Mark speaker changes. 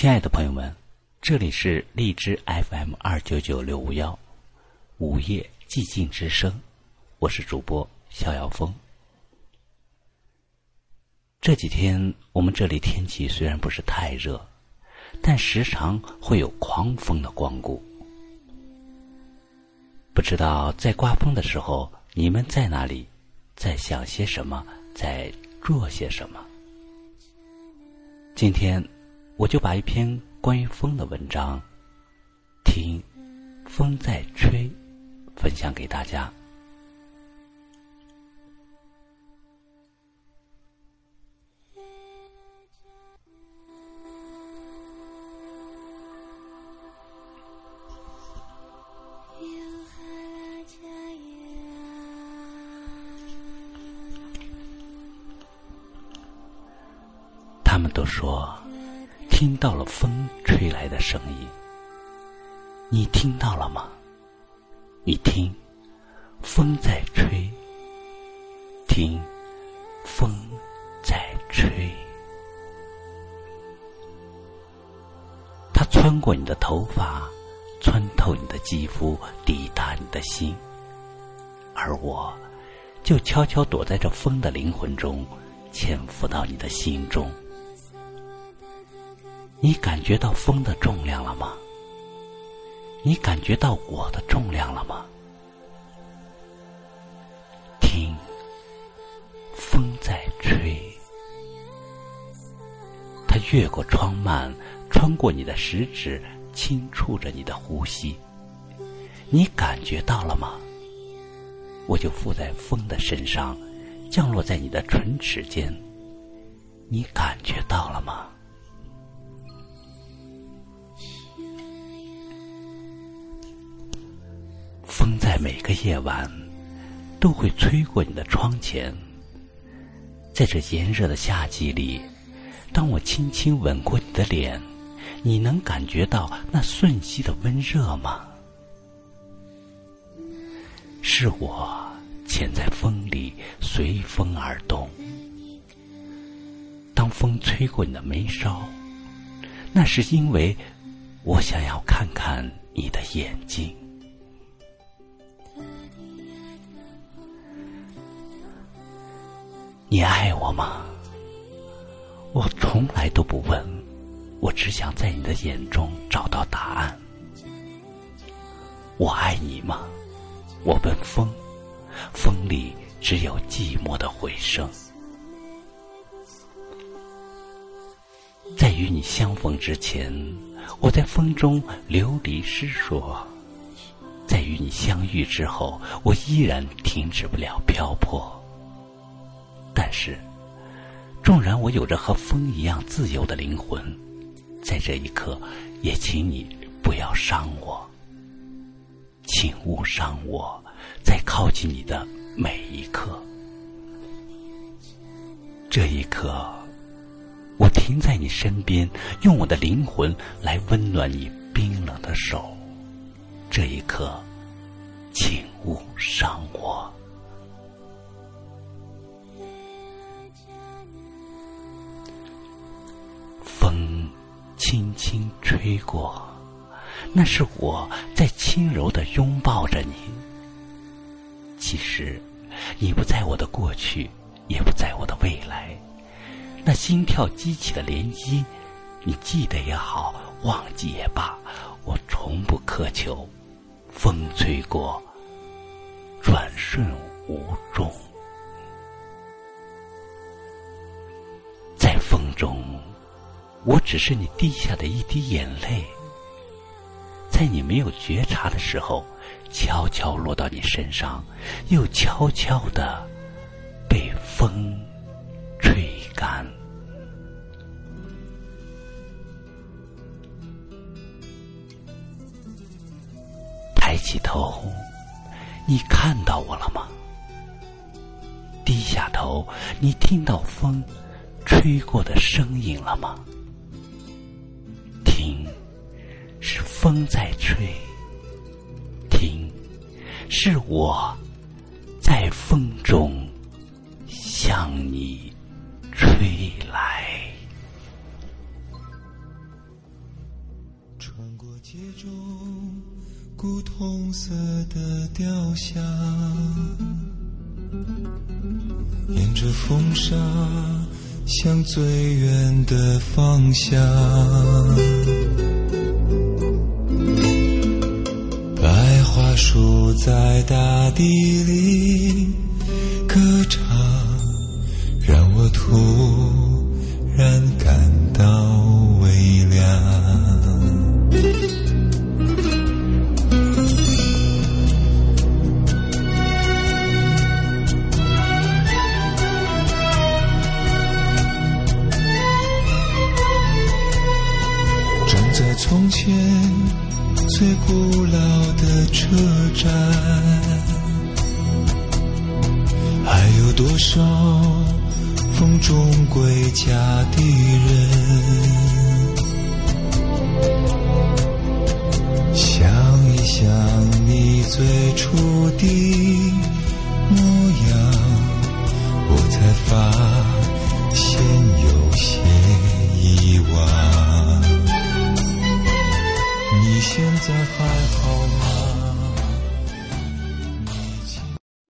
Speaker 1: 亲爱的朋友们，这里是荔枝 FM 二九九六五幺午夜寂静之声，我是主播逍遥峰。这几天我们这里天气虽然不是太热，但时常会有狂风的光顾。不知道在刮风的时候，你们在哪里，在想些什么，在做些什么？今天。我就把一篇关于风的文章，听风在吹，分享给大家。他们都说。听到了风吹来的声音，你听到了吗？你听，风在吹，听，风在吹。它穿过你的头发，穿透你的肌肤，抵达你的心，而我，就悄悄躲在这风的灵魂中，潜伏到你的心中。你感觉到风的重量了吗？你感觉到我的重量了吗？听，风在吹，它越过窗幔，穿过你的食指，轻触着你的呼吸。你感觉到了吗？我就附在风的身上，降落在你的唇齿间。你感觉到了吗？每个夜晚都会吹过你的窗前，在这炎热的夏季里，当我轻轻吻过你的脸，你能感觉到那瞬息的温热吗？是我潜在风里，随风而动。当风吹过你的眉梢，那是因为我想要看看你的眼睛。你爱我吗？我从来都不问，我只想在你的眼中找到答案。我爱你吗？我问风，风里只有寂寞的回声。在与你相逢之前，我在风中流离失所；在与你相遇之后，我依然停止不了漂泊。但是，纵然我有着和风一样自由的灵魂，在这一刻，也请你不要伤我，请勿伤我，在靠近你的每一刻。这一刻，我停在你身边，用我的灵魂来温暖你冰冷的手。这一刻，请勿伤我。轻吹过，那是我在轻柔的拥抱着你。其实，你不在我的过去，也不在我的未来。那心跳激起的涟漪，你记得也好，忘记也罢，我从不苛求。风吹过，转瞬无踪，在风中。我只是你滴下的一滴眼泪，在你没有觉察的时候，悄悄落到你身上，又悄悄的被风吹干。抬起头，你看到我了吗？低下头，你听到风吹过的声音了吗？风在吹，听，是我在风中向你吹来。
Speaker 2: 穿过街中古铜色的雕像，沿着风沙向最远的方向。住在大地里。间最古老的车站，还有多少风中归家的人？